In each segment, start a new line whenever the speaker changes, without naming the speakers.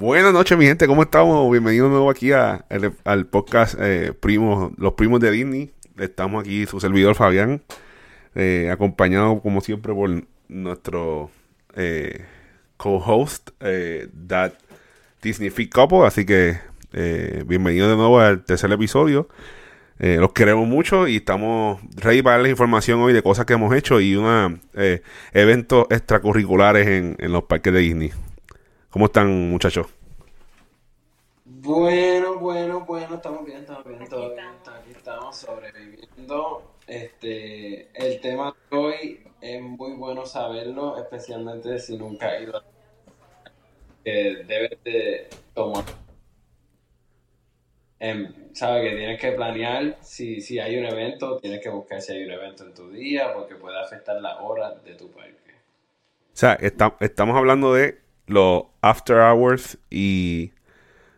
Buenas noches, mi gente, ¿cómo estamos? Bienvenidos de nuevo aquí al podcast eh, Primos, Los Primos de Disney. Estamos aquí, su servidor Fabián, eh, acompañado como siempre por nuestro eh, co-host, That Disney Fit Couple. Así que bienvenidos de nuevo al tercer episodio. los queremos mucho y estamos ready para darles información hoy de cosas que hemos hecho y unos eventos extracurriculares en, en los parques de Disney. ¿Cómo están, muchachos?
Bueno, bueno, bueno, estamos bien, estamos bien, todo bien. Aquí estamos sobreviviendo. Este, el tema de hoy es muy bueno saberlo, especialmente si nunca has ido a... que debes de tomar. Em, Sabes que tienes que planear si, si hay un evento, tienes que buscar si hay un evento en tu día, porque puede afectar la hora de tu parque.
O sea, estamos hablando de los after hours y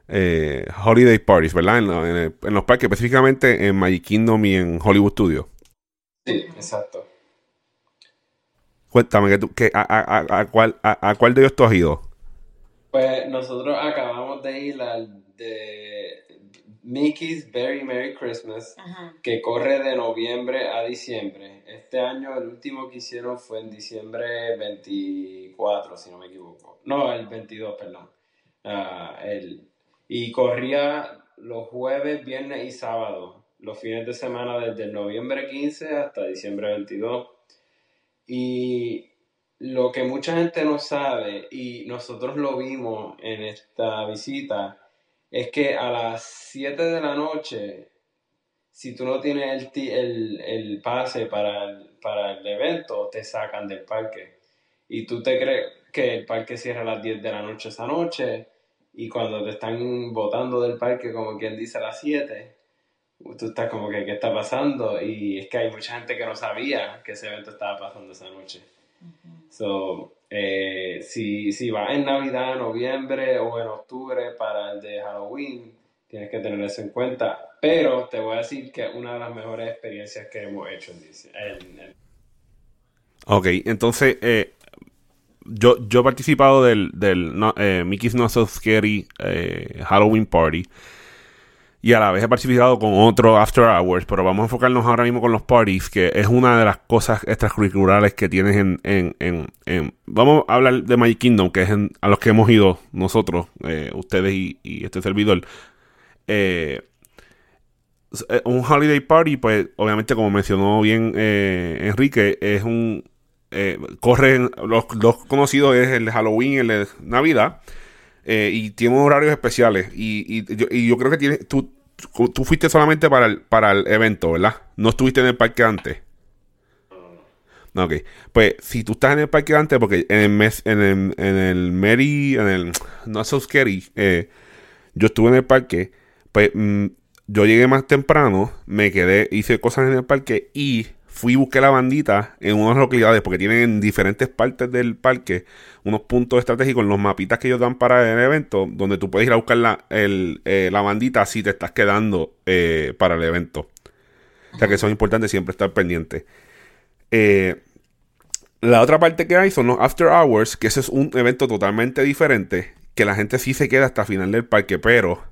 eh, holiday parties, ¿verdad? En, los parques, específicamente en Magic Kingdom y en Hollywood Studios.
Sí, exacto.
Cuéntame, que a, cuál, a, cuál de ellos tú has ido?
Pues nosotros acabamos de ir al de Mickey's Very Merry Christmas, que corre de noviembre a diciembre. Este año el último que hicieron fue en diciembre 24, si no me equivoco. No, el 22, perdón. Ah, el, y corría los jueves, viernes y sábado, los fines de semana desde noviembre 15 hasta diciembre 22. Y lo que mucha gente no sabe, y nosotros lo vimos en esta visita, es que a las 7 de la noche, si tú no tienes el, el, el pase para el, para el evento, te sacan del parque. Y tú te crees que el parque cierra a las 10 de la noche esa noche, y cuando te están botando del parque, como quien dice, a las 7, tú estás como que, ¿qué está pasando? Y es que hay mucha gente que no sabía que ese evento estaba pasando esa noche. So, eh, si, si vas en Navidad, noviembre o en octubre para el de Halloween, tienes que tener eso en cuenta. Pero te voy a decir que es una de las mejores experiencias que hemos hecho en,
Ok, entonces eh, yo, yo he participado del, del eh, Mickey's Not So Scary Halloween Party y a la vez he participado con otro After Hours, pero vamos a enfocarnos ahora mismo con los parties, que es una de las cosas extracurriculares que tienes en... en, en, vamos a hablar de Magic Kingdom, que es a los que hemos ido nosotros, eh, ustedes y, este servidor. Eh, eh, un holiday party, pues obviamente como mencionó bien Enrique, es un... corren, los, los conocidos es el Halloween, el de Navidad. Eh, y tiene horarios especiales. Y, y, yo, creo que tiene, tú, tú fuiste solamente para el, para el evento, ¿verdad? No estuviste en el parque antes. Ok, pues si tú estás en el parque antes, porque en el, mes, en el, en el Mary, en el Not So Scary, eh, yo estuve en el parque, pues mm, yo llegué más temprano, me quedé, hice cosas en el parque y fui y busqué la bandita en unas localidades, porque tienen en diferentes partes del parque unos puntos estratégicos en los mapitas que ellos dan para el evento, donde tú puedes ir a buscar la, eh, la bandita si te estás quedando eh, para el evento. O sea que son importantes siempre estar pendientes. Eh, la otra parte que hay son los after hours, que ese es un evento totalmente diferente, que la gente sí se queda hasta el final del parque, pero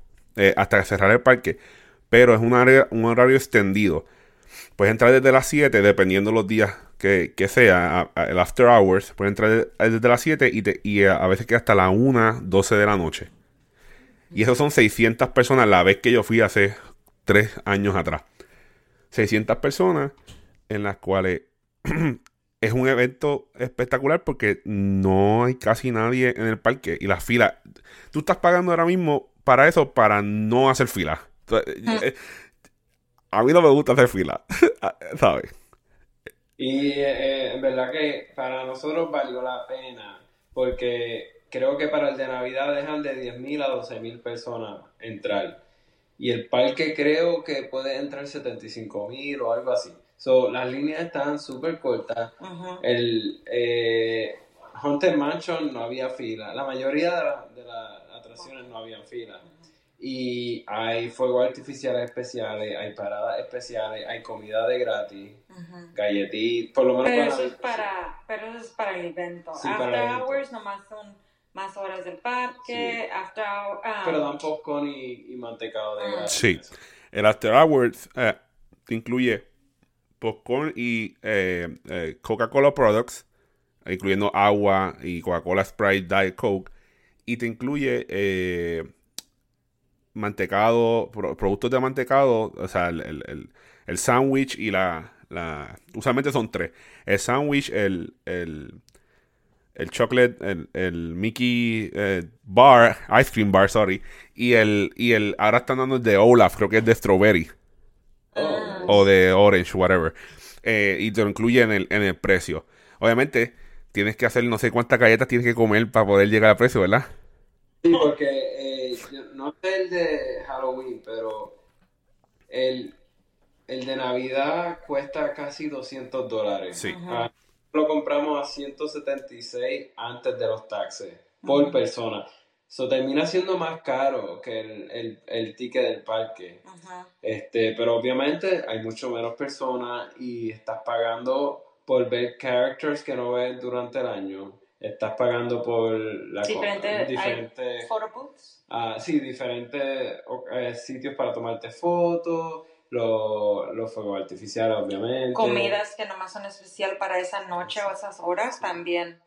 hasta cerrar el parque, pero es un, un horario extendido. Puedes entrar desde las 7, dependiendo los días que, sea, el after hours. Puedes entrar desde las 7 y, y a veces queda hasta la 1, 12 de la noche. Y esos son 600 personas la vez que yo fui hace 3 años atrás. 600 personas en las cuales es un evento espectacular porque no hay casi nadie en el parque y las filas. Tú estás pagando ahora mismo para eso, para no hacer fila. Mm a mí no me gusta hacer fila, ¿sabes?
Y eh, en verdad que para nosotros valió la pena, porque creo que para el de Navidad dejan de 10.000 a 12.000 personas entrar. Y el parque creo que puede entrar 75.000 o algo así. So, las líneas están súper cortas. El eh, Haunted Mansion no había fila. La mayoría de, las atracciones no habían fila y hay fuegos artificiales especiales, hay paradas especiales, hay comida de gratis, galletitas, por lo menos
pero para... Eso es para pero eso es para el evento. After hours nomás son más horas del parque, after hour, um,
Pero dan popcorn y, y mantecado de
Ah.
gratis.
Sí. El After Hours eh, te incluye popcorn y eh, eh, Coca-Cola Products, incluyendo agua y Coca-Cola Sprite, Diet Coke. Y te incluye eh, mantecado, pro- productos de mantecado, o sea, el, el, el, el sándwich y la, la... Usualmente son tres. El sándwich, el, el, el chocolate, el, el Mickey eh, bar, ice cream bar, sorry, y el, y el, ahora están dando el de Olaf, creo que es de strawberry
Oh,
o de orange, whatever, Eh, y te lo incluye en el, en el precio. Obviamente, tienes que hacer no sé cuántas galletas tienes que comer para poder llegar al precio, ¿verdad?
Sí, porque eh, no sé el de Halloween, pero el, el de Navidad cuesta casi 200 dólares.
Sí.
Ah, lo compramos a 176 antes de los taxes por persona. Eso termina siendo más caro que el, el, el ticket del parque.
Ajá.
Este, pero obviamente hay mucho menos personas y estás pagando por ver characters que no ves durante el año. Estás pagando por la co-
Diferente, hay
diferentes
photo booths.
Ah, sí, diferentes eh, sitios para tomarte fotos, lo- los fuegos artificiales, obviamente.
Comidas que nomás son especial para esa noche o esas horas también.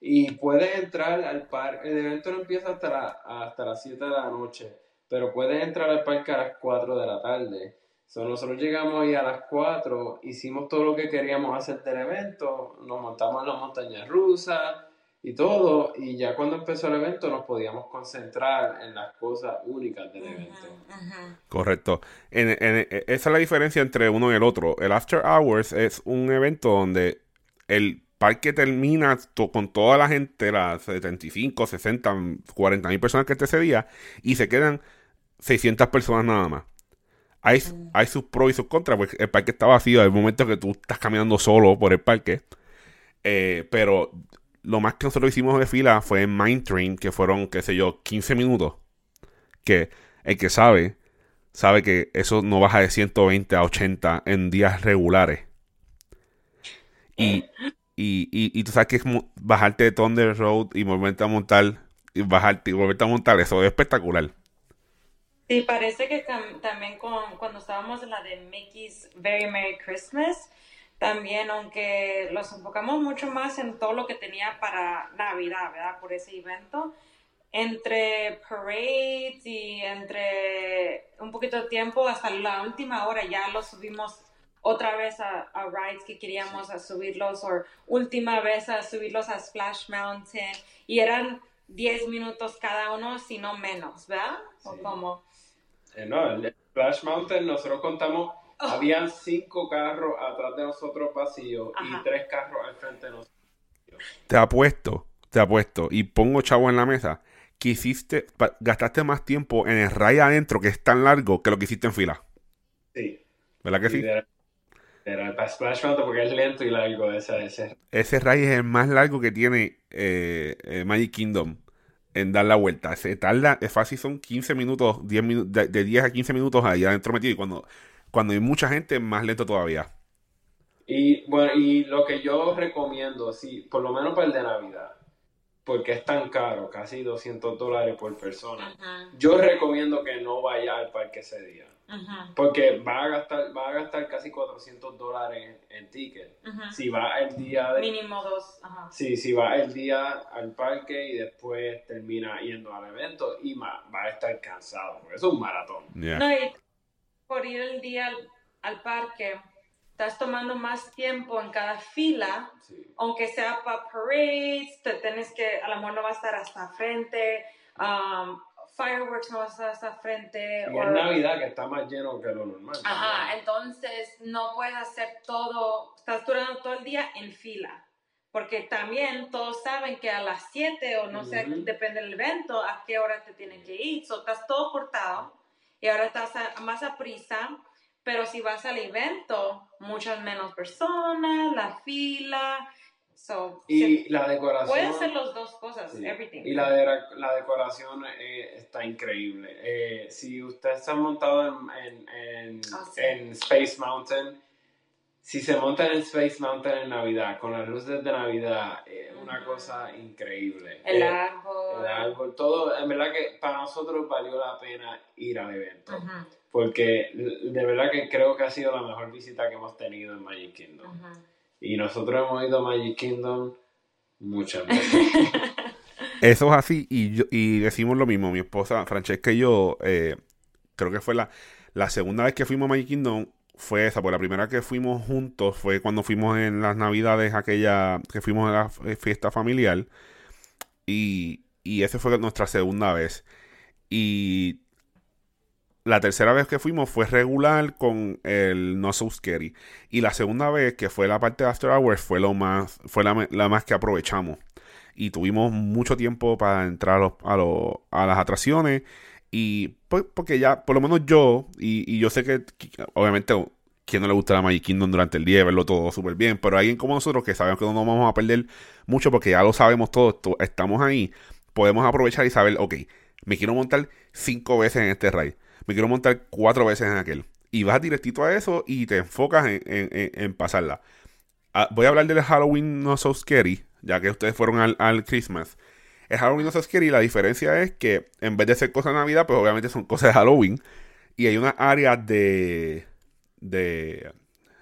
Y puedes entrar al parque, el evento no empieza hasta, la- hasta las 7 de la noche, pero puedes entrar al parque a las 4 de la tarde. So, nosotros llegamos ahí a las 4, hicimos todo lo que queríamos hacer del evento, nos montamos en la montaña rusa y todo, y ya cuando empezó el evento nos podíamos concentrar en las cosas únicas del evento.
Correcto. En- en- esa es la diferencia entre uno y el otro. El After Hours es un evento donde el parque termina to- con toda la gente, las 75, 60, 40 mil personas que esté ese día, y se quedan 600 personas nada más. Hay, hay sus pros y sus contras, porque el parque está vacío al momento que tú estás caminando solo por el parque. Eh, pero lo más que nosotros hicimos de fila fue en Mind Train, que fueron, qué sé yo, 15 minutos. Que el que sabe, sabe que eso no baja de 120 a 80 en días regulares. Y, y, y, tú sabes que es bajarte de Thunder Road y volverte a montar, y bajarte y volverte a montar, eso es espectacular.
Sí, parece que tam- también cuando estábamos en la de Mickey's Very Merry Christmas, también, aunque los enfocamos mucho más en todo lo que tenía para Navidad, ¿verdad? Por ese evento, entre parades y entre un poquito de tiempo, hasta la última hora ya los subimos otra vez a, a rides que queríamos a subirlos, o última vez a subirlos a Splash Mountain, y eran 10 minutos cada uno, si no menos, ¿verdad? O
Sí.
como...
Eh, no, el Splash Mountain nosotros contamos,
Oh.
habían cinco carros atrás de nosotros vacíos
Ajá.
y tres carros al frente de nosotros.
Te apuesto, te apuesto, y pongo chavo en la mesa, que hiciste, gastaste más tiempo en el ride adentro, que es tan largo, que lo que hiciste en fila.
Sí.
¿Verdad que sí?
Era, era para Splash Mountain porque es lento y largo ese. ese.
Ese ride es el más largo que tiene eh, eh, Magic Kingdom en dar la vuelta. Se tarda, es fácil, son 15 minutos, 10 minu- de, de 10 a 15 minutos ahí adentro metido. Y cuando, cuando hay mucha gente, más lento todavía.
Y bueno, y lo que yo recomiendo, sí, por lo menos para el de Navidad, porque es tan caro, casi 200 dólares por persona. Yo recomiendo que no vaya al parque ese día, porque va a gastar, va a gastar casi 400 dólares en ticket. Si va el día de,
Mínimo dos.
Sí, sí, va el día al parque y después termina yendo al evento y va a estar cansado, porque es un maratón.
Yeah.
No, y por ir el día al, al parque, estás tomando más tiempo en cada fila,
Sí.
aunque sea para parades, te tienes que, a lo mejor no va a estar hasta frente, um, fireworks no va a estar hasta frente.
Y Navidad que está más lleno que lo normal.
Ajá, entonces no puedes hacer todo, estás durando todo el día en fila. Porque también todos saben que a las 7 o no sé,
Ujú.
depende del evento, a qué hora te tienen que ir. So, estás todo cortado y ahora estás a- más a prisa. Pero si vas al evento, muchas menos personas, la fila. So,
Y
sí,
la decoración.
puedes hacer las dos cosas,
sí.
everything.
Y la, de- la decoración eh, está increíble. Eh, si ustedes se han montado en, en, en-
Ah, sí.
en Space Mountain, si se monta en Space Mountain en Navidad, con las luces de Navidad, es una cosa increíble.
El
Eh,
árbol.
el árbol, todo, en verdad que para nosotros valió la pena ir al evento. Porque de verdad que creo que ha sido la mejor visita que hemos tenido en Magic Kingdom. Y nosotros hemos ido a Magic Kingdom muchas veces.
Eso es así y, yo- y decimos lo mismo. Mi esposa Francesca y yo, eh, creo que fue la, la segunda vez que fuimos a Magic Kingdom, fue esa. Porque la primera que fuimos juntos fue cuando fuimos en las navidades, aquella que fuimos a la f- fiesta familiar. Y, y esa fue nuestra segunda vez. Y la tercera vez que fuimos fue regular con el No So Scary. Y la segunda vez, que fue la parte de After Hours, fue lo más, fue la, la más que aprovechamos. Y tuvimos mucho tiempo para entrar a, a las atracciones. Y pues, porque ya, por lo menos yo, y, y yo sé que, que, obviamente, quien no le gusta la Magic Kingdom durante el día, verlo todo súper bien, pero alguien como nosotros que sabemos que no nos vamos a perder mucho porque ya lo sabemos todo, estamos ahí, podemos aprovechar y saber, ok, me quiero montar cinco veces en este ride, me quiero montar cuatro veces en aquel. Y vas directito a eso y te enfocas en, en- en- en pasarla. Ah, voy a hablar del Halloween No So Scary, ya que ustedes fueron al, al Christmas. El Halloween No So Scary, la diferencia es que en vez de ser cosas de Navidad, pues obviamente son cosas de Halloween. Y hay una área de, de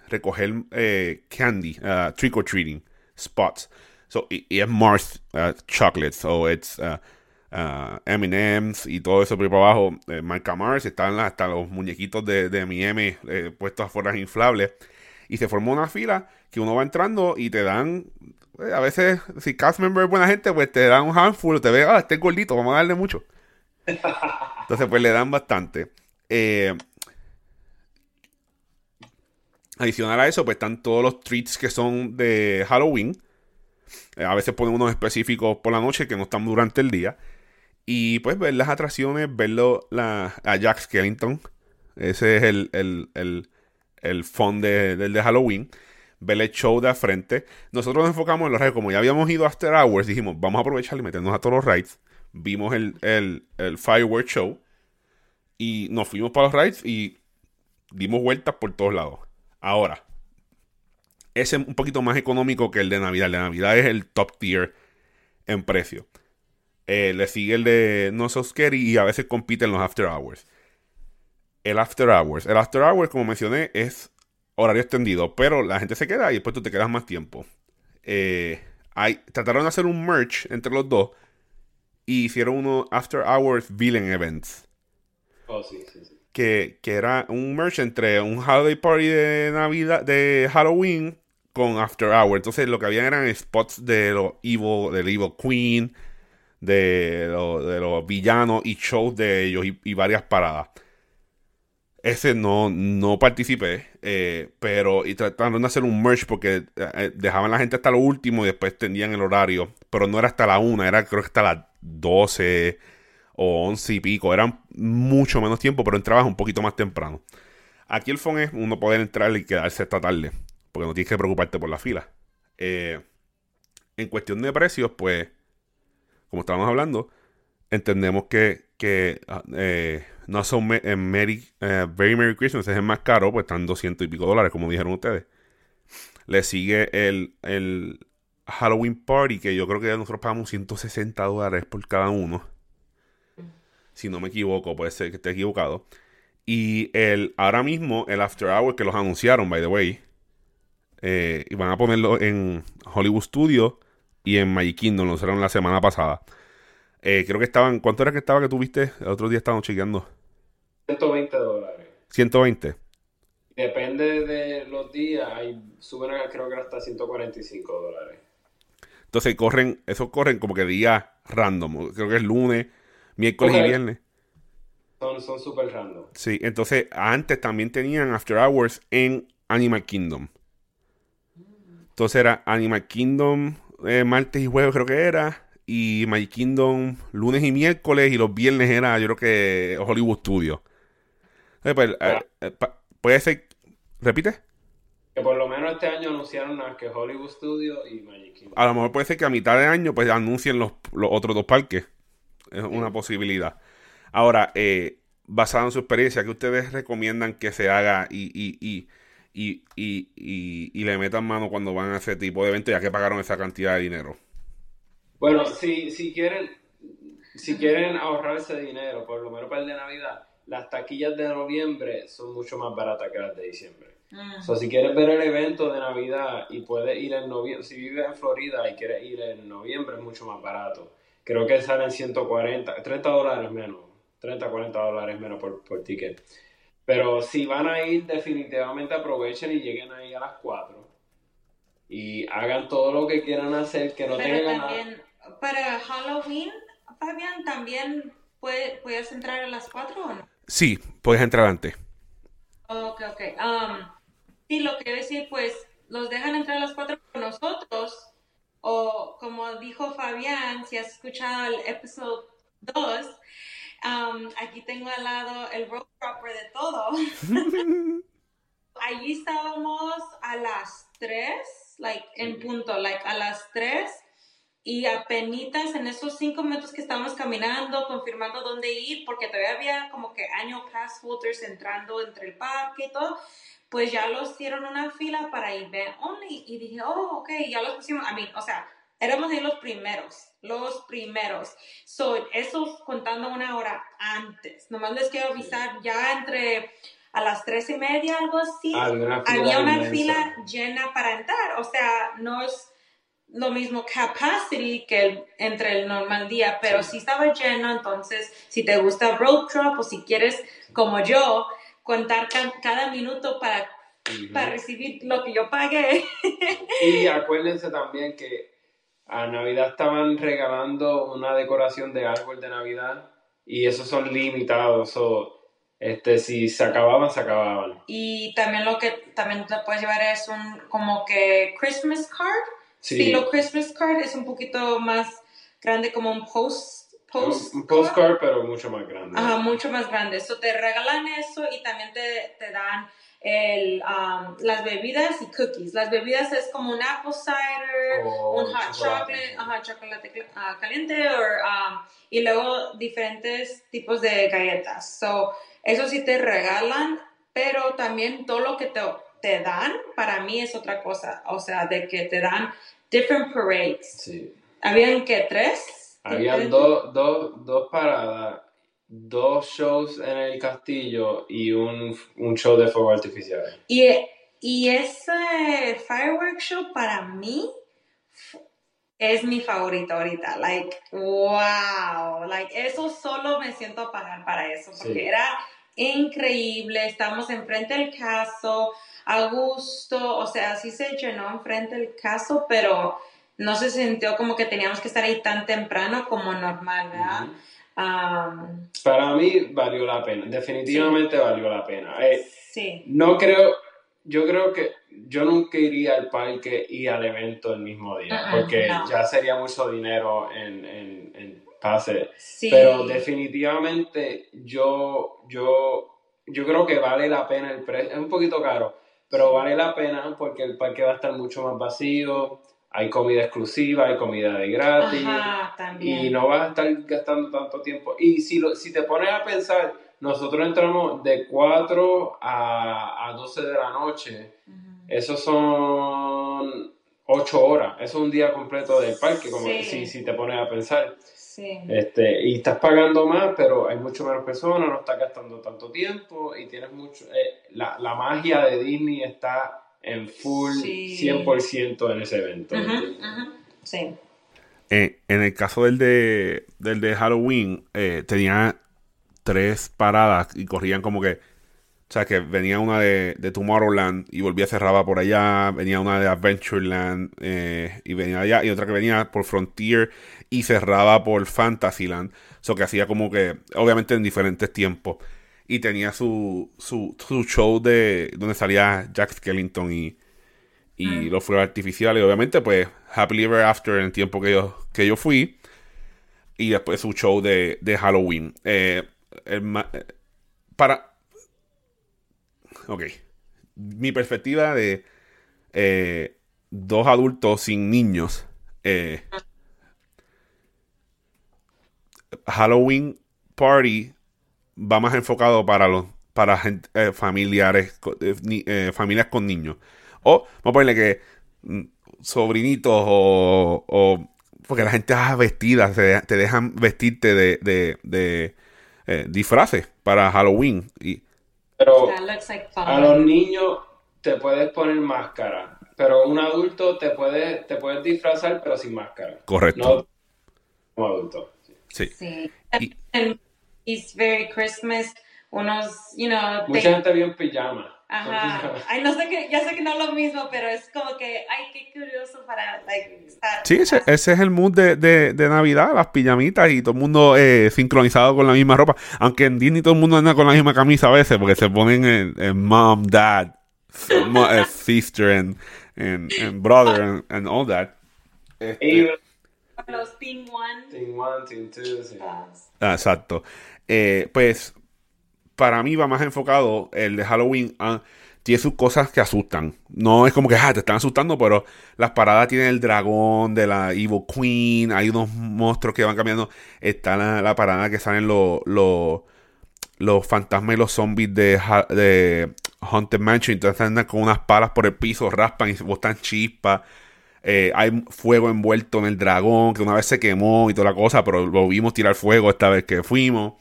recoger eh, candy, uh, trick or treating spots. So, y, es Mars uh, Chocolate, so it's uh, uh, M&M's y todo eso por abajo. eh, Mars, están hasta los muñequitos de, de M&M eh, puestos afuera inflables. Y se formó una fila que uno va entrando y te dan, a veces, si cast member es buena gente, pues te dan un handful, te ve, ah, este es gordito, vamos a darle mucho. Entonces, pues le dan bastante. Eh, adicional a eso, pues están todos los treats que son de Halloween. Eh, a veces ponen unos específicos por la noche que no están durante el día. Y pues ver las atracciones, verlo la, a Jack Skellington. Ese es el, el, el, el de, del de Halloween. El show de frente. Nosotros nos enfocamos en los rides. Como ya habíamos ido After Hours, dijimos, vamos a aprovechar y meternos a todos los rides. Vimos el, el, el Fireworks Show. Y nos fuimos para los rides y dimos vueltas por todos lados. Ahora, ese es un poquito más económico que el de Navidad. El de Navidad es el top tier en precio. Eh, le sigue el de No So Scary y a veces compite en los After Hours. El After Hours. El After Hours, como mencioné, es horario extendido, pero la gente se queda y después tú te quedas más tiempo. Eh, hay, trataron de hacer un merch entre los dos y hicieron unos After Hours Villain Events
Oh, sí, sí, sí.
que, que era un merch entre un holiday party de Navidad, de Halloween con After Hour. Entonces lo que había eran spots de los evil, del Evil Queen, de, lo- de los villanos y shows de ellos y, y varias paradas. Ese no, no participé, eh, pero y trataron de hacer un merch porque eh, dejaban a la gente hasta lo último y después extendían el horario. Pero no era hasta la una, era creo que hasta las 12 o 11 y pico. Eran mucho menos tiempo, pero entrabas un poquito más temprano. Aquí el phone es uno poder entrar y quedarse esta tarde, porque no tienes que preocuparte por la fila. Eh, en cuestión de precios, pues, como estábamos hablando, entendemos que, que ah, eh, no son eh, Merry, eh, Very Merry Christmas es el más caro, pues están 200 y pico dólares, como dijeron ustedes. Le sigue el, el Halloween Party, que yo creo que nosotros pagamos 160 dólares por cada uno. Si no me equivoco, puede ser que esté equivocado. Y el, ahora mismo, el After Hour que los anunciaron, by the way. eh, y van a ponerlo en Hollywood Studios y en Magic Kingdom, lo hicieron la semana pasada. Eh, creo que estaban, ¿cuánto era que estaba que tuviste? El otro día estábamos chequeando.
120 dólares.
120.
Depende de los días, hay, suben creo que hasta 145 dólares.
Entonces corren, esos corren como que días random. Creo que es lunes, miércoles y viernes.
Son son súper random.
Sí, entonces antes también tenían After Hours en Animal Kingdom. Entonces era Animal Kingdom eh, martes y jueves creo que era. Y Magic Kingdom lunes y miércoles. Y los viernes era yo creo que Hollywood Studios. Eh, pues, eh, eh, puede ser... ¿Repite?
Que por lo menos este año anunciaron nada que Hollywood Studios y Magic Kingdom.
A lo mejor puede ser que a mitad de año pues anuncien los, los otros dos parques. Es una posibilidad. Ahora, eh, basado en su experiencia, ¿qué ustedes recomiendan que se haga y, y, y, y, y, y, le metan mano cuando van a ese tipo de evento ya que pagaron esa cantidad de dinero.
Bueno, si, si quieren si quieren ahorrarse dinero, por lo menos para el de Navidad, las taquillas de noviembre son mucho más baratas que las de diciembre. O sea, si quieres ver el evento de Navidad y puedes ir en noviembre, si vives en Florida y quieres ir en noviembre, es mucho más barato. Creo que salen 140, 30 dólares menos, 30, 40 dólares menos por, por ticket. Pero si van a ir, definitivamente aprovechen y lleguen ahí a las 4. Y hagan todo lo que quieran hacer, que no tengan
también, Para Halloween, Fabián, ¿también puedes entrar a las 4 o no?
Sí, puedes entrar antes.
Ok, ok. Um, sí, lo que decir, pues, los dejan entrar a las 4 con nosotros. O como dijo Fabián, si has escuchado el episodio 2, aquí tengo al lado el road proper de todo. Allí estábamos a las 3, like, en punto, like, a las 3. Y apenas en esos cinco minutos que estábamos caminando, confirmando dónde ir, porque todavía había como que año pass holders entrando entre el parque y todo, pues ya los hicieron una fila para event only. Y dije, oh, ok, ya los pusimos. A mí, o sea, éramos de los primeros, los primeros. So, eso contando una hora antes. Nomás les quiero avisar, ya entre a las tres y media, algo así, había una fila llena para entrar. O sea, no es lo mismo capacity que el, entre el normal día, pero si estaba lleno, entonces si te gusta road trip o si quieres, como yo, contar cada minuto para, para recibir lo que yo pagué.
y acuérdense también que a Navidad estaban regalando una decoración de árbol de Navidad y esos son limitados. o este, si se acababan, se acababan.
Y también lo que también te puedes llevar es un como que Christmas card. Sí. lo Christmas card es un poquito más grande como un post. post
un postcard, pero mucho más grande.
Ajá, mucho más grande. Eso te regalan eso y también te, te dan el, um, las bebidas y cookies. Las bebidas es como un apple cider, oh, un hot chocolate, ajá, chocolate ah, caliente, um, y luego diferentes tipos de galletas. So, eso sí te regalan, pero también todo lo que te, te dan, para mí es otra cosa. O sea, de que te dan different parades. Sí. ¿Habían que tres?
Habían dos, dos, dos paradas dos shows en el castillo y un, show de fuego artificial.
Y, y ese fireworks show para mí es mi favorito ahorita. Like, wow. Like, eso solo me siento a pagar para eso. Porque era increíble. Estamos enfrente del caso, a gusto. O sea, sí se llenó enfrente del caso, pero no se sintió como que teníamos que estar ahí tan temprano como normal, ¿verdad?
Para mí valió la pena, definitivamente valió la pena. Eh, sí. No creo, yo creo que yo nunca iría al parque y al evento el mismo día, porque ya sería mucho dinero en, en, en pase. Pero definitivamente yo, yo, yo creo que vale la pena el precio, es un poquito caro, pero vale la pena porque el parque va a estar mucho más vacío hay comida exclusiva, hay comida de gratis. Y no vas a estar gastando tanto tiempo. Y si, lo, si te pones a pensar, nosotros entramos de 4 a, a 12 de la noche. Eso son 8 horas. Eso es un día completo del parque, como si, si te pones a pensar. Sí. Este, y estás pagando más, pero hay mucho menos personas, no estás gastando tanto tiempo y tienes mucho... Eh, la, la magia de Disney está en full 100% en ese evento. Sí.
Eh, en el caso del de, del de Halloween, eh, tenía tres paradas y corrían como que. O sea, que venía una de, de Tomorrowland y volvía cerrada por allá. Venía una de Adventureland eh, y venía allá. Y otra que venía por Frontier y cerrada por Fantasyland. O sea, que hacía como que, obviamente en diferentes tiempos y tenía su, su, su, show de donde salía Jack Skellington y, y ah. los fuegos artificiales. Obviamente, pues, Happily Ever After en el tiempo que yo, que yo fui. Y después su show de, de Halloween. Eh, para. Ok. Mi perspectiva de eh, dos adultos sin niños. Eh, Halloween Party va más enfocado para los para eh, familiares, familias con niños. O, vamos a ponerle que mm, sobrinitos o, porque la gente es vestida, te, dejan vestirte de, de, de disfraces para Halloween. Y,
Pero a los niños te puedes poner máscara, pero un adulto te puede, te puedes disfrazar pero sin máscara.
Correcto.
No como adulto.
Sí.
sí. It's very Christmas, unos, you know...
Mucha gente vio en pijama.
Ajá. Ay, no sé que, ya sé que no es lo mismo, pero es como que, ay, qué curioso para, like, estar. Sí,
ese, ese, es el mood de, de, de, Navidad, las pijamitas y todo el mundo eh, sincronizado con la misma ropa. Aunque en Disney todo el mundo anda con la misma camisa a veces, porque se ponen en, mom, dad, eh, sister, and, and, brother, and, and, all that.
Este, los Team One.
Team One, Team Two, sí.
Ah, exacto. Eh, pues para mí va más enfocado el de Halloween. tiene sus cosas que asustan. No es como que ah, te están asustando, pero las paradas tienen el dragón de la Evil Queen. Hay unos monstruos que van cambiando. Está la, parada que salen los, los, fantasmas y los zombies de, de Haunted Mansion. Entonces andan con unas palas por el piso, raspan y botan chispas. Eh, hay fuego envuelto en el dragón, que una vez se quemó y toda la cosa, pero lo vimos tirar fuego esta vez que fuimos.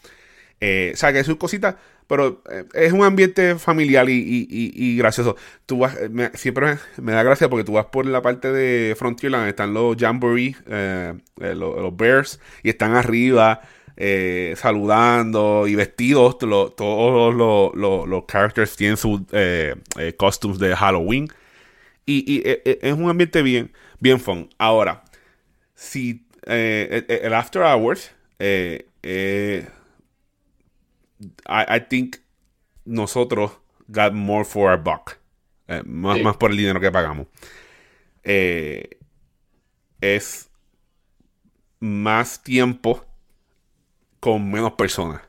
Eh, o sea, que es cositas, pero eh, es un ambiente familiar y, gracioso. Tú vas, siempre me, da gracia porque tú vas por la parte de Frontierland, están los Jamboree, los, Bears, y están arriba. saludando y vestidos. todos los, los, characters tienen sus costumes de Halloween. Y, es un ambiente bien, bien fun. Ahora, si eh, el After Hours, eh, eh, I, think nosotros got more for our buck. más, más por el dinero que pagamos. es más tiempo con menos personas.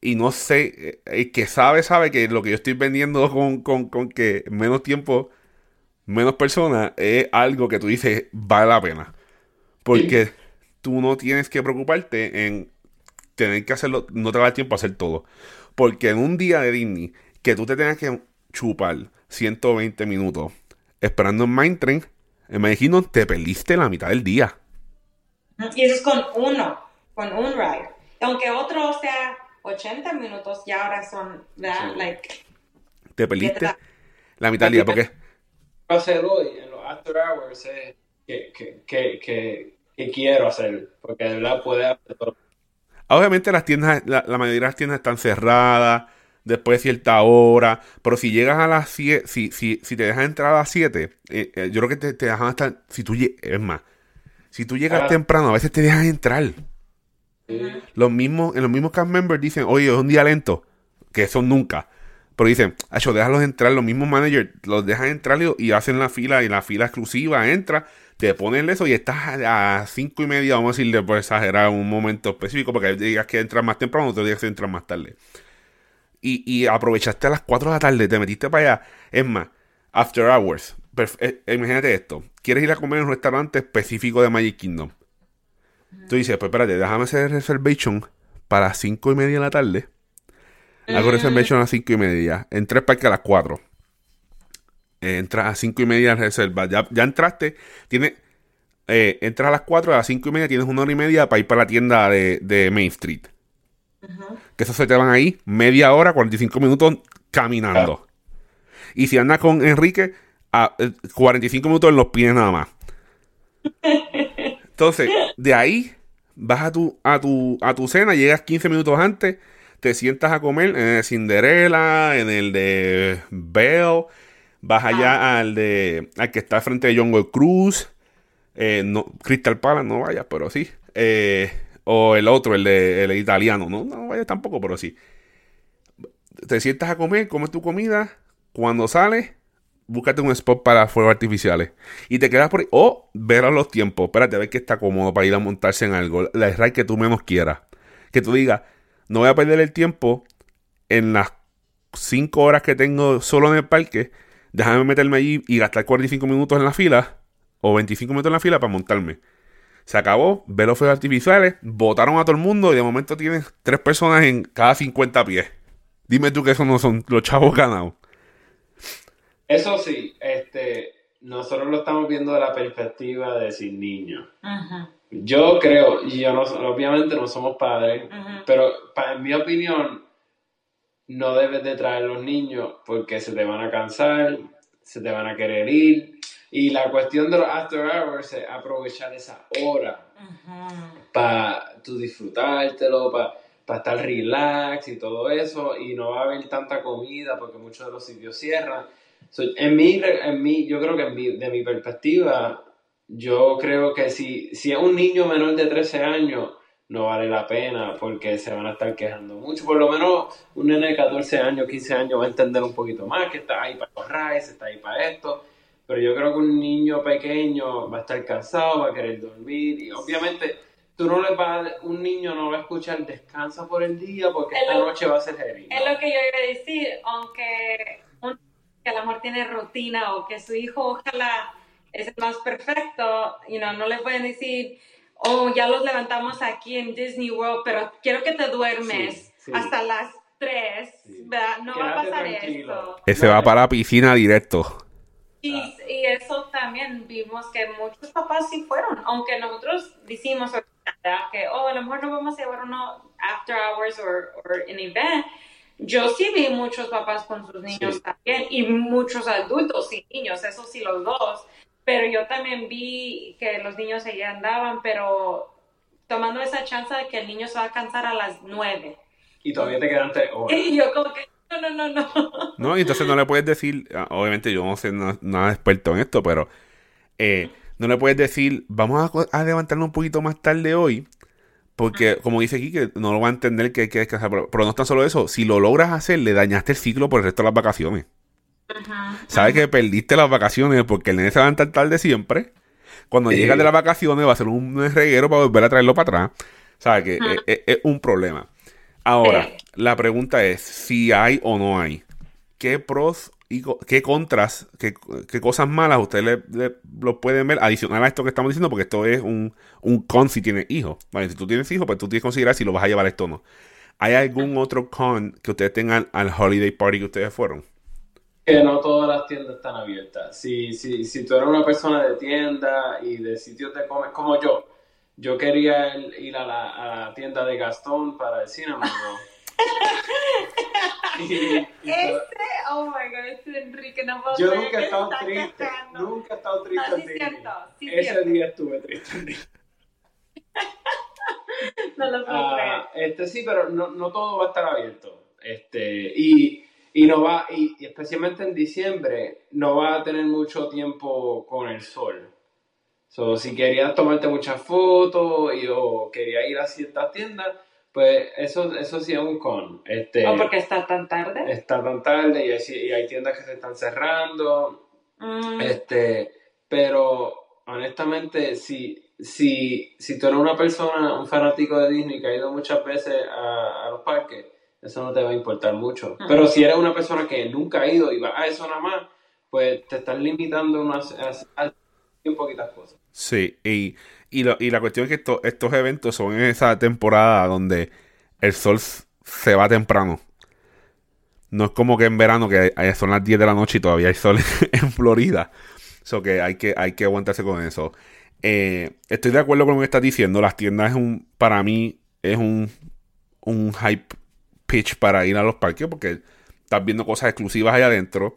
Y no sé, eh, el que sabe, sabe que lo que yo estoy vendiendo con, que menos tiempo, menos personas, es algo que tú dices vale la pena. Porque tú no tienes que preocuparte en tener que hacerlo, no te va a dar tiempo a hacer todo. Porque en un día de Disney, que tú te tengas que chupar 120 minutos esperando en Mindtrain, imagino te perdiste la mitad del día.
Y eso es con uno, con un ride. Aunque otro sea 80 minutos y ahora son, ¿verdad? Like,
te perdiste la mitad del día, ¿por qué?
Hacer hoy en los after hours eh, que, que, que, que, quiero hacer, porque de verdad puede hacer todo.
Obviamente las tiendas, la, mayoría de las tiendas están cerradas después de cierta hora, pero si llegas a las 7, si, si, si te dejan entrar a las 7, eh, eh, yo creo que te, te dejan hasta, si tú, es más, si tú llegas ah. temprano, a veces te dejan entrar. Los mismos, en los mismos cast members dicen, oye, es un día lento, que eso nunca. Pero dicen, acho, déjalos entrar, los mismos managers los dejan entrar y, hacen la fila, y la fila exclusiva entra, te ponen eso y estás a cinco y media, vamos a decirle por exagerar un momento específico, porque digas que entras más temprano, otro digas que entras más tarde. Y, aprovechaste a las 4 de la tarde, te metiste para allá. Es más, after hours. Eh, imagínate esto. ¿Quieres ir a comer en un restaurante específico de Magic Kingdom? Tú dices, pues espérate, déjame hacer reservation para las 5 y media de la tarde. Hago mm. reservation a las 5 y media. Entré al parque a las 4. Entras a 5 y media reserva. Ya, ya entraste. Tiene, eh, entras a las 4, a las 5 y media tienes una hora y media para ir para la tienda de, Main Street. Que eso se te van ahí media hora, 45 minutos caminando. Y si andas con Enrique, a 45 eh, minutos en los pies nada más. Entonces, de ahí vas a tu, a tu, a tu cena, llegas 15 minutos antes, te sientas a comer en el de Cinderella, en el de Bell, vas allá ah. al de al que está frente de Jungle Cruz, eh, no, Crystal Palace, no vayas, pero sí. Eh, o el otro, el de el italiano, no, no vayas tampoco, pero sí. Te sientas a comer, comes tu comida, cuando sales, búscate un spot para fuegos artificiales. Y te quedas por ahí. O ver a los tiempos. Espérate, a ver que está cómodo para ir a montarse en algo. La ride que tú menos quieras. Que tú digas, no voy a perder el tiempo en las 5 horas que tengo solo en el parque. Déjame meterme allí y gastar 45 minutos en la fila. O 25 minutos en la fila para montarme. Se acabó, ve los fuegos artificiales, votaron a todo el mundo y de momento tienes tres personas en cada 50 pies. Dime tú que esos no son los chavos ganados.
Eso sí, este, nosotros lo estamos viendo de la perspectiva de sin niños. Yo creo, y yo no, obviamente no somos padres, pero en mi opinión, no debes de traer los niños porque se te van a cansar, se te van a querer ir. Y la cuestión de los after hours es aprovechar esa hora para tú disfrutártelo, para estar relax y todo eso. Y no va a haber tanta comida porque muchos de los sitios cierran. en, mi, en mi, yo creo que de mi perspectiva, yo creo que si, si es un niño menor de 13 años, no vale la pena porque se van a estar quejando mucho. Por lo menos un nene de 14 años, 15 años va a entender un poquito más que está ahí para los rides, está ahí para esto. Pero yo creo que un niño pequeño va a estar cansado, va a querer dormir y obviamente tú no le vas a, un niño no va a escuchar descansa por el día porque esta noche va a ser heavy.
Es lo que yo iba a decir, aunque un que a lo mejor tiene rutina o que su hijo ojalá es el más perfecto, you know, no le pueden decir oh, ya los levantamos aquí en Disney World, pero quiero que te duermes hasta las 3, No va a pasar esto.
Ese va para la piscina directo.
Y, y, eso también vimos que muchos papás sí fueron, aunque nosotros decimos que, oh, a lo mejor no vamos a llevar uno after hours o un event. Yo sí vi muchos papás con sus niños también y muchos adultos y niños, eso sí los dos. Pero yo también vi que los niños allí andaban, pero tomando esa chance de que el niño se va a cansar a las nueve.
Y todavía te quedan tres horas.
Y yo como que, no, no, no, no.
No, y entonces no le puedes decir, ah, obviamente yo no sé nada, experto en esto, pero eh, no le puedes decir, vamos a, levantarnos un poquito más tarde hoy, porque como dice aquí, que no lo va a entender que hay que descansar. Pero, pero no es tan solo eso, si lo logras hacer, le dañaste el ciclo por el resto de las vacaciones. Sabes que perdiste las vacaciones porque el nene se va a levantar tarde siempre. Cuando llega de las vacaciones va a ser un reguero para volver a traerlo para atrás. Sabes que es, un problema. Ahora, la pregunta es si hay o no hay. ¿Qué pros y qué contras, qué, cosas malas ustedes le, lo pueden ver adicional a esto que estamos diciendo? Porque esto es un, un con si tienes hijos. si tú tienes hijos, pues tú tienes que considerar si lo vas a llevar esto o no. ¿Hay algún otro con que ustedes tengan al holiday party que ustedes fueron?
Que no todas las tiendas están abiertas. Si, si, si tú eres una persona de tienda y de sitios de comer, como yo, yo quería ir a la, a la tienda de Gastón para el cine,
y, este, oh my god, este Enrique no puedo
Yo nunca he estado triste, nunca he estado triste no, sí cierto, sí Ese día estuve triste.
no lo puedo creer.
Este sí, pero no, no todo va a estar abierto. Este, y y no va, y, especialmente en diciembre, no va a tener mucho tiempo con el sol. So, si querías tomarte muchas fotos y, o querías ir a ciertas tiendas, pues eso, eso sí es un con. Este,
¿O porque está tan tarde?
Está tan tarde y hay, y hay tiendas que se están cerrando. Mm. Este, pero honestamente, si, si, si tú eres una persona, un fanático de Disney que ha ido muchas veces a, a los parques, eso no te va a importar mucho. Pero si eres una persona que nunca ha ido y va a eso nada más, pues te están limitando unas, a, un poquitas cosas.
Sí, y, y, y la cuestión es que estos eventos son en esa temporada donde el sol se va temprano. No es como que en verano que son las 10 de la noche y todavía hay sol en Florida. Eso que hay que, hay que aguantarse con eso. Eh, estoy de acuerdo con lo que estás diciendo. Las tiendas es un, para mí, es un, un hype pitch para ir a los parques porque estás viendo cosas exclusivas allá adentro.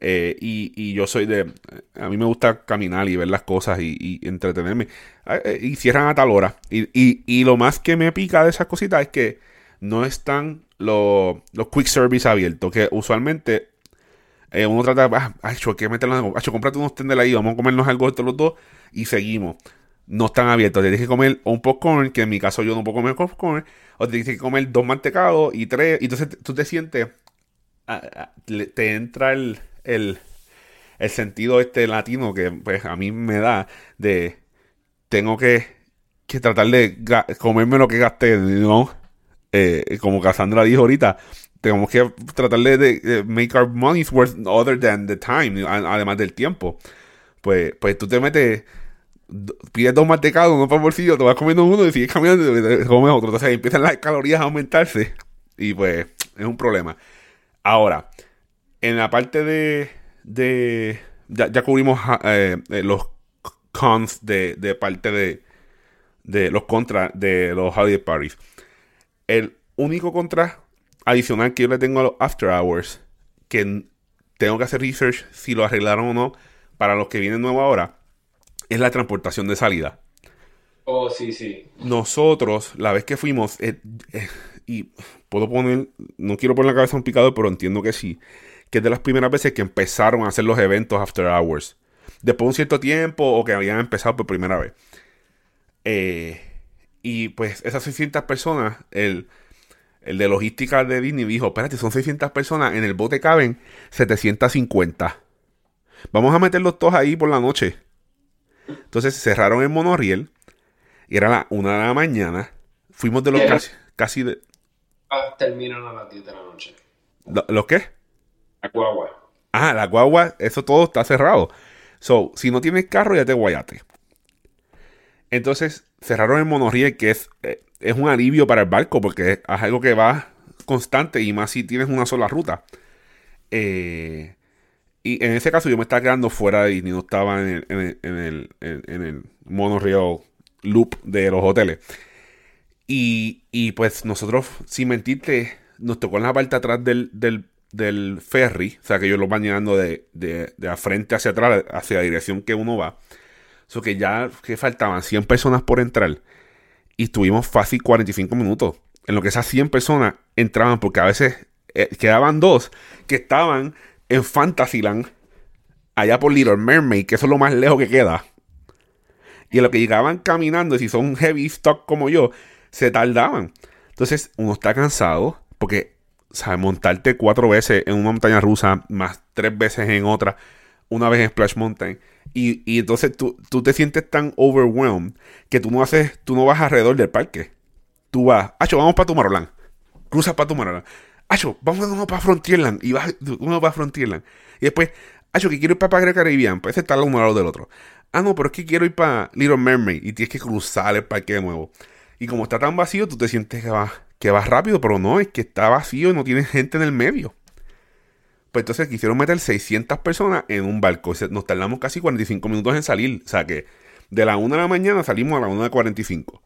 Eh, y, yo soy de. A mí me gusta caminar y ver las cosas y, entretenerme. Ah, eh, y cierran a tal hora. Y, lo más que me pica de esas cositas es que no están los, los quick service abiertos. Que usualmente eh, uno trata. Ah, hay que meterlo. Hacho, comprate unos tenders ahí. Vamos a comernos algo de los dos. Y seguimos. No están abiertos. Tienes que comer un popcorn. Que en mi caso yo no puedo comer popcorn o tienes que comer dos mantecados y tres, y entonces tú te sientes, te entra el, el, el, sentido este latino que pues a mí me da de, tengo que, que tratar de comerme lo que gasté, ¿no? Eh, como Cassandra dijo ahorita, tenemos que tratar de, de, make our money's worth other than the time, además del tiempo. Pues, pues tú te metes pides dos mantecados, uno para el bolsillo, te vas comiendo uno y sigues caminando y te comes otro. Entonces empiezan las calorías a aumentarse y pues es un problema. Ahora, en la parte de... de ya, cubrimos eh, eh, los cons de, de parte de, de los contras de los holiday parties. El único contra adicional que yo le tengo a los after hours, que tengo que hacer research si lo arreglaron o no para los que vienen nuevo ahora, es la transportación de salida.
Oh, sí, sí.
Nosotros, la vez que fuimos, eh, eh, y puedo poner, no quiero poner la cabeza un picado, pero entiendo que sí, que es de las primeras veces que empezaron a hacer los eventos after hours. Después de un cierto tiempo o que habían empezado por primera vez. Eh, y pues esas 600 personas, el, el de logística de Disney dijo, espérate, son 600 personas, en el bote caben 750. Vamos a meterlos todos ahí por la noche. Entonces cerraron el monorriel y era la una de la mañana. Fuimos de los casi, casi de...
Ah, terminan a las 10 de la noche.
¿Los qué?
La guagua.
Ah, la guagua, eso todo está cerrado. So, si no tienes carro, ya te guayate. Entonces cerraron el monorriel, que es, eh, es un alivio para el barco, porque es algo que va constante y más si tienes una sola ruta. Eh, y en ese caso yo me estaba quedando fuera Disney, no estaba en el, en el, en el, monorail loop de los hoteles. Y, y, pues nosotros, sin mentirte, nos tocó en la parte atrás del, del, ferry, o sea que ellos lo van llegando de, de, de frente hacia atrás, hacia la dirección que uno va. So que ya que faltaban 100 personas por entrar y estuvimos fácil 45 minutos. En lo que esas 100 personas entraban, porque a veces eh, quedaban dos que estaban en Fantasyland, allá por Little Mermaid, que eso es lo más lejos que queda. Y en lo que llegaban caminando, si son heavy stock como yo, se tardaban. Entonces uno está cansado porque, ¿sabes? Montarte cuatro veces en una montaña rusa, más tres veces en otra, una vez en Splash Mountain. Y, y entonces tú, tú, te sientes tan overwhelmed que tú no haces, tú no vas alrededor del parque. Tú vas, Acho, vamos para Tomorrowland. Cruzas para Tomorrowland. Acho, vamos uno para Frontierland. Y vas uno para Frontierland. Y después, Acho, que quiero ir para Pagre Caribbean. Pues estar uno al lado del otro. Ah, no, pero es que quiero ir para Little Mermaid. Y tienes que cruzar el parque de nuevo. Y como está tan vacío, tú te sientes que vas, que vas rápido, pero no, es que está vacío y no tienes gente en el medio. Pues entonces quisieron meter 600 personas en un barco. Nos tardamos casi 45 minutos en salir. O sea que de la 1 de la mañana salimos a la 1 de 45.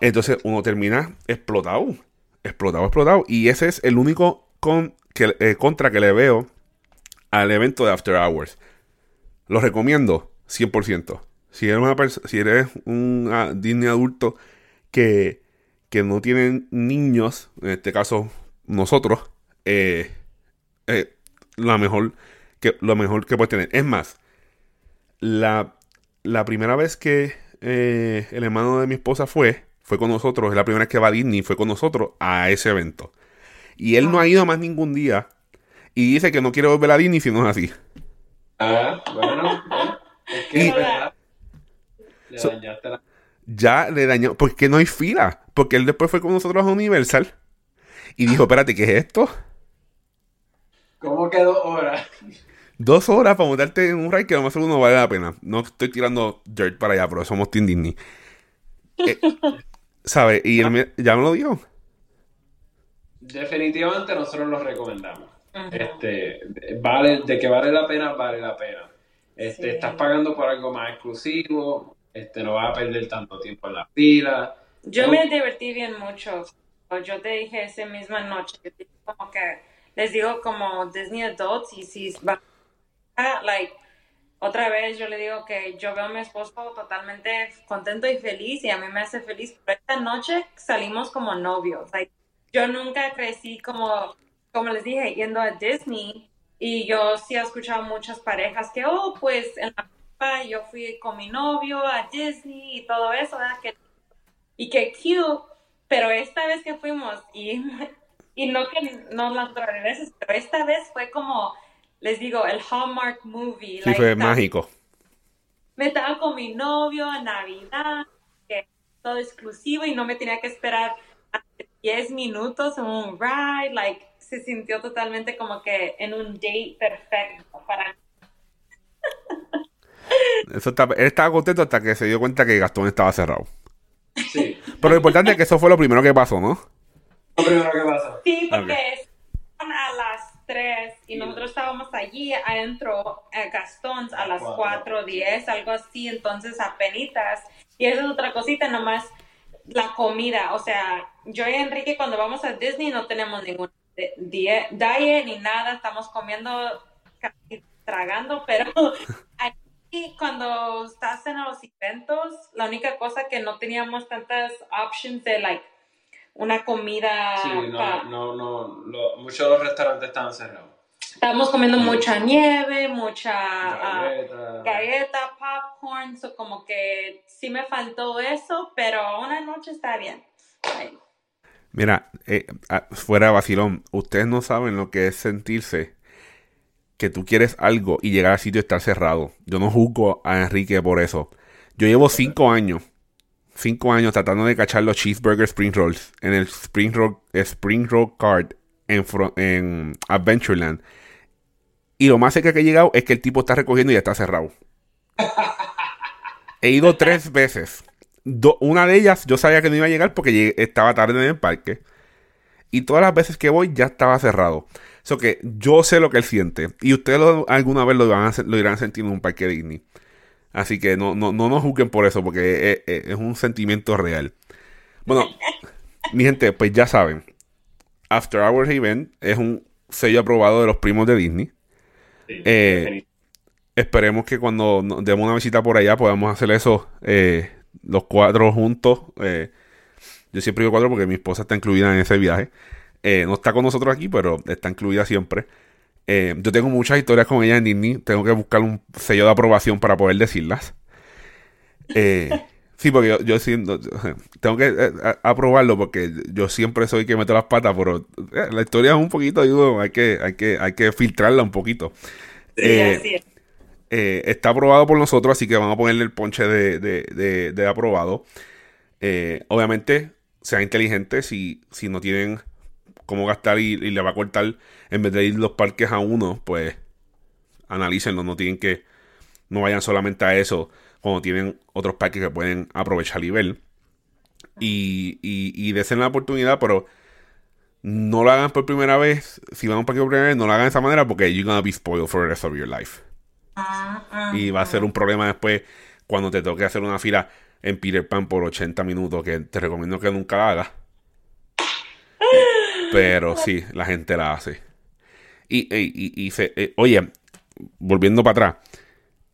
Entonces uno termina explotado. Explotado, explotado. Y ese es el único eh, contra que le veo al evento de After Hours. Lo recomiendo 100%. Si eres, una si eres un ah, Disney adulto que, que no tiene niños, en este caso nosotros, eh, eh, la mejor que, lo mejor que puedes tener. Es más, la, la primera vez que el hermano de mi esposa fue, fue con nosotros, es la primera vez que va a Disney, fue con nosotros a ese evento. Y él no ha ido más ningún día. Y dice que no quiere volver a Disney si no es así.
Ah, bueno. Es que Le dañaste la...
Ya le dañó. Porque no hay fila. Porque él después fue con nosotros a Universal. Y dijo, espérate, ¿qué es esto?
¿Cómo que dos horas?
Dos horas para montarte en un ride que a lo mejor no vale la pena. No estoy tirando dirt para allá, pero somos Team Disney. Eh, ¿Sabes? Y él ya me lo dijo.
Definitivamente nosotros lo recomendamos. Este, vale, de que vale la pena, vale la pena. Este, estás pagando por algo más exclusivo, este, no vas a perder tanto tiempo en la fila.
Yo me divertí bien mucho. Yo te dije esa misma noche, como que les digo como Disney Adults y si va like otra vez yo le digo que yo veo a mi esposo totalmente contento y feliz y a mí me hace feliz pero esta noche salimos como novios like, yo nunca crecí como como les dije yendo a Disney y yo sí he escuchado muchas parejas que oh pues en la yo fui con mi novio a Disney y todo eso ¿verdad? Que, y que cute pero esta vez que fuimos y y no que no las otras veces, pero esta vez fue como, les digo, el Hallmark movie.
Sí, fue mágico.
Me estaba con mi novio en Navidad, que todo exclusivo y no me tenía que esperar 10 minutos en un ride, like, se sintió totalmente como que en un date perfecto para
Eso él estaba contento hasta que se dio cuenta que Gastón estaba cerrado. Sí. Pero lo importante es que eso fue lo primero que pasó, ¿no?
Lo primero que pasó.
Sí, porque a las 3 y nosotros estábamos allí adentro, eh, Gastón, a las 4, 10, algo así, entonces apenitas. Y esa es otra cosita, nomás la comida. O sea, yo y Enrique cuando vamos a Disney no tenemos ningún diet ni nada, estamos comiendo, casi tragando, pero aquí cuando estás en los eventos, la única cosa que no teníamos tantas options de like una comida.
Sí, no, no, no, muchos de los restaurantes estaban cerrados.
Estábamos comiendo mucha nieve, mucha ah, galleta, popcorn, so como que sí me faltó eso, pero una noche está bien.
Mira, eh, ah, fuera vacilón, ustedes no saben lo que es sentirse que tú quieres algo y llegar al sitio y estar cerrado. Yo no juzgo a Enrique por eso. Yo llevo cinco años cinco años tratando de cachar los cheeseburger spring rolls en el spring roll, spring roll card en, en Adventureland. Y lo más cerca que he llegado es que el tipo está recogiendo y ya está cerrado. He ido tres veces. una de ellas yo sabía que no iba a llegar porque estaba tarde en el parque. Y todas las veces que voy ya estaba cerrado. Eso que yo sé lo que él siente. Y ustedes alguna vez lo, van lo irán a sentir en un parque Disney. Así que no, no, no nos juzguen por eso, porque es, un sentimiento real. Bueno, mi gente, pues ya saben. After Hours Event es un sello aprobado de los primos de Disney. Eh, esperemos que cuando demos una visita por allá podamos hacer eso eh, los cuatro juntos. Eh, yo siempre digo cuatro porque mi esposa está incluida en ese viaje. no está con nosotros aquí, pero está incluida siempre. Yo tengo muchas historias con ella en Disney. Tengo que buscar un sello de aprobación para poder decirlas. Eh, sí, porque yo, siento, tengo que eh, aprobarlo porque yo siempre soy que meto las patas, pero la historia es un poquito, digo, hay que, hay que, hay que filtrarla un poquito. está aprobado por nosotros, así que vamos a ponerle el ponche de, aprobado. obviamente, sean inteligentes si, si no tienen cómo gastar y, le va a cortar, en vez de ir los parques a uno, pues analícenlo, no tienen que, no vayan solamente a eso, cuando tienen otros parques que pueden aprovechar y ver. Y, y, y la oportunidad, pero no lo hagan por primera vez. Si van a un parque por primera vez, no lo hagan de esa manera porque you're gonna be spoiled for the rest of your life. Y va a ser un problema después cuando te toque hacer una fila en Peter Pan por 80 minutos, que te recomiendo que nunca la hagas. Pero sí, la gente la hace. Y, y, eh, oye, volviendo para atrás,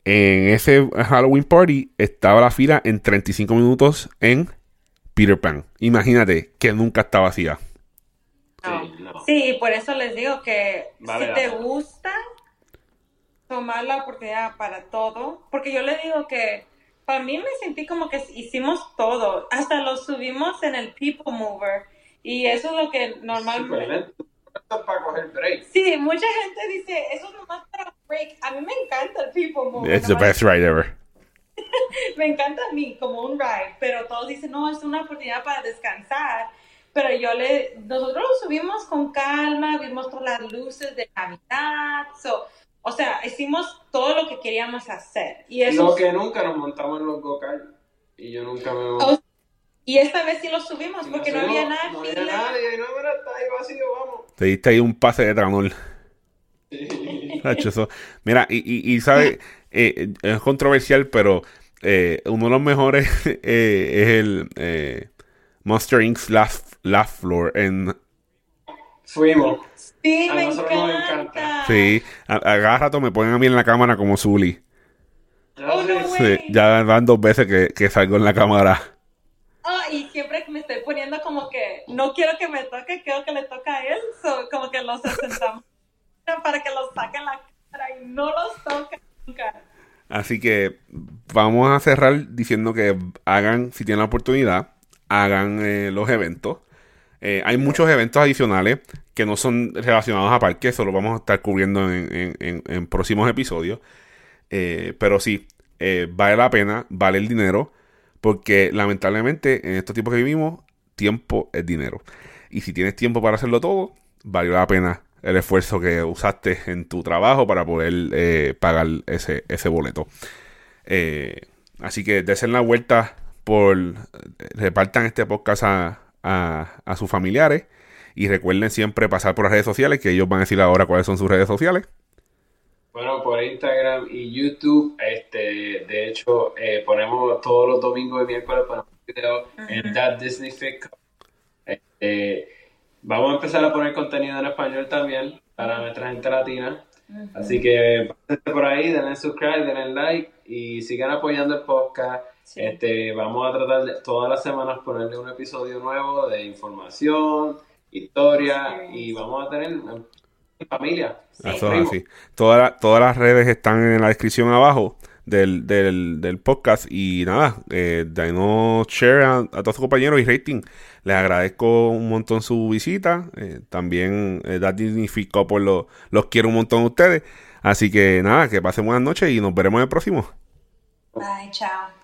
en ese Halloween Party estaba la fila en 35 minutos en Peter Pan. Imagínate que nunca está vacía.
Sí, por eso les digo que si te gusta tomar la oportunidad para todo, porque yo le digo que para mí me sentí como que hicimos todo, hasta lo subimos en el People Mover y eso es lo que normalmente...
para coger break.
Sí, mucha gente dice, eso es nomás para break. A mí me encanta el People Mover.
It's the best ride ever.
me encanta a mí como un ride, pero todos dicen, no, es una oportunidad para descansar. Pero yo le, nosotros lo subimos con calma, vimos todas las luces de Navidad, o sea, hicimos todo lo que queríamos hacer. Y eso
lo que nunca nos montamos en los go-kart. Y yo nunca me...
Y esta vez sí lo subimos porque no, había nada.
No había nadie, no, está ahí vacío, vamos.
Te diste ahí un pase de tranol. Mira, y, y, y ¿sabes? Eh, es controversial, pero eh, uno de los mejores eh, es el eh, Monster Inc. Last, Last Floor en...
Fuimos.
Sí, a me encanta.
Sí, a, a, cada rato me ponen a mí en la cámara como Zully.
Oh, no
sí, ya van dos veces que, que salgo en la cámara.
Oh, y siempre me estoy poniendo como que no quiero que me toque, quiero que le toque a él, como que los sentamos para que los saquen la cara y no los toque nunca.
Así que vamos a cerrar diciendo que hagan, si tienen la oportunidad, hagan eh, los eventos. Eh, hay muchos eventos adicionales que no son relacionados a parques, eso lo vamos a estar cubriendo en, próximos episodios. Eh, pero sí, vale la pena, vale el dinero. Porque lamentablemente en estos tiempos que vivimos, tiempo es dinero. Y si tienes tiempo para hacerlo todo, valió la pena el esfuerzo que usaste en tu trabajo para poder eh, pagar ese, ese boleto. Eh, así que desen la vuelta por repartan este podcast a, a, sus familiares y recuerden siempre pasar por las redes sociales que ellos van a decir ahora cuáles son sus redes sociales.
Bueno, por Instagram y YouTube, este, de hecho, eh, ponemos todos los domingos y miércoles ponemos video en That Disney Fit este, vamos a empezar a poner contenido en español también para nuestra gente latina. Así que por ahí, denle subscribe, denle like y sigan apoyando el podcast. Este, vamos a tratar de, todas las semanas ponerle un episodio nuevo de información, historia y vamos a tener familia.
todas las redes están en la descripción abajo del, del, podcast. Y nada, eh, no share a, todos sus compañeros y rating. Les agradezco un montón su visita. Eh, también eh, da dignificó por lo, los quiero un montón a ustedes. Así que nada, que pasen buenas noches y nos veremos en el próximo.
Bye, chao.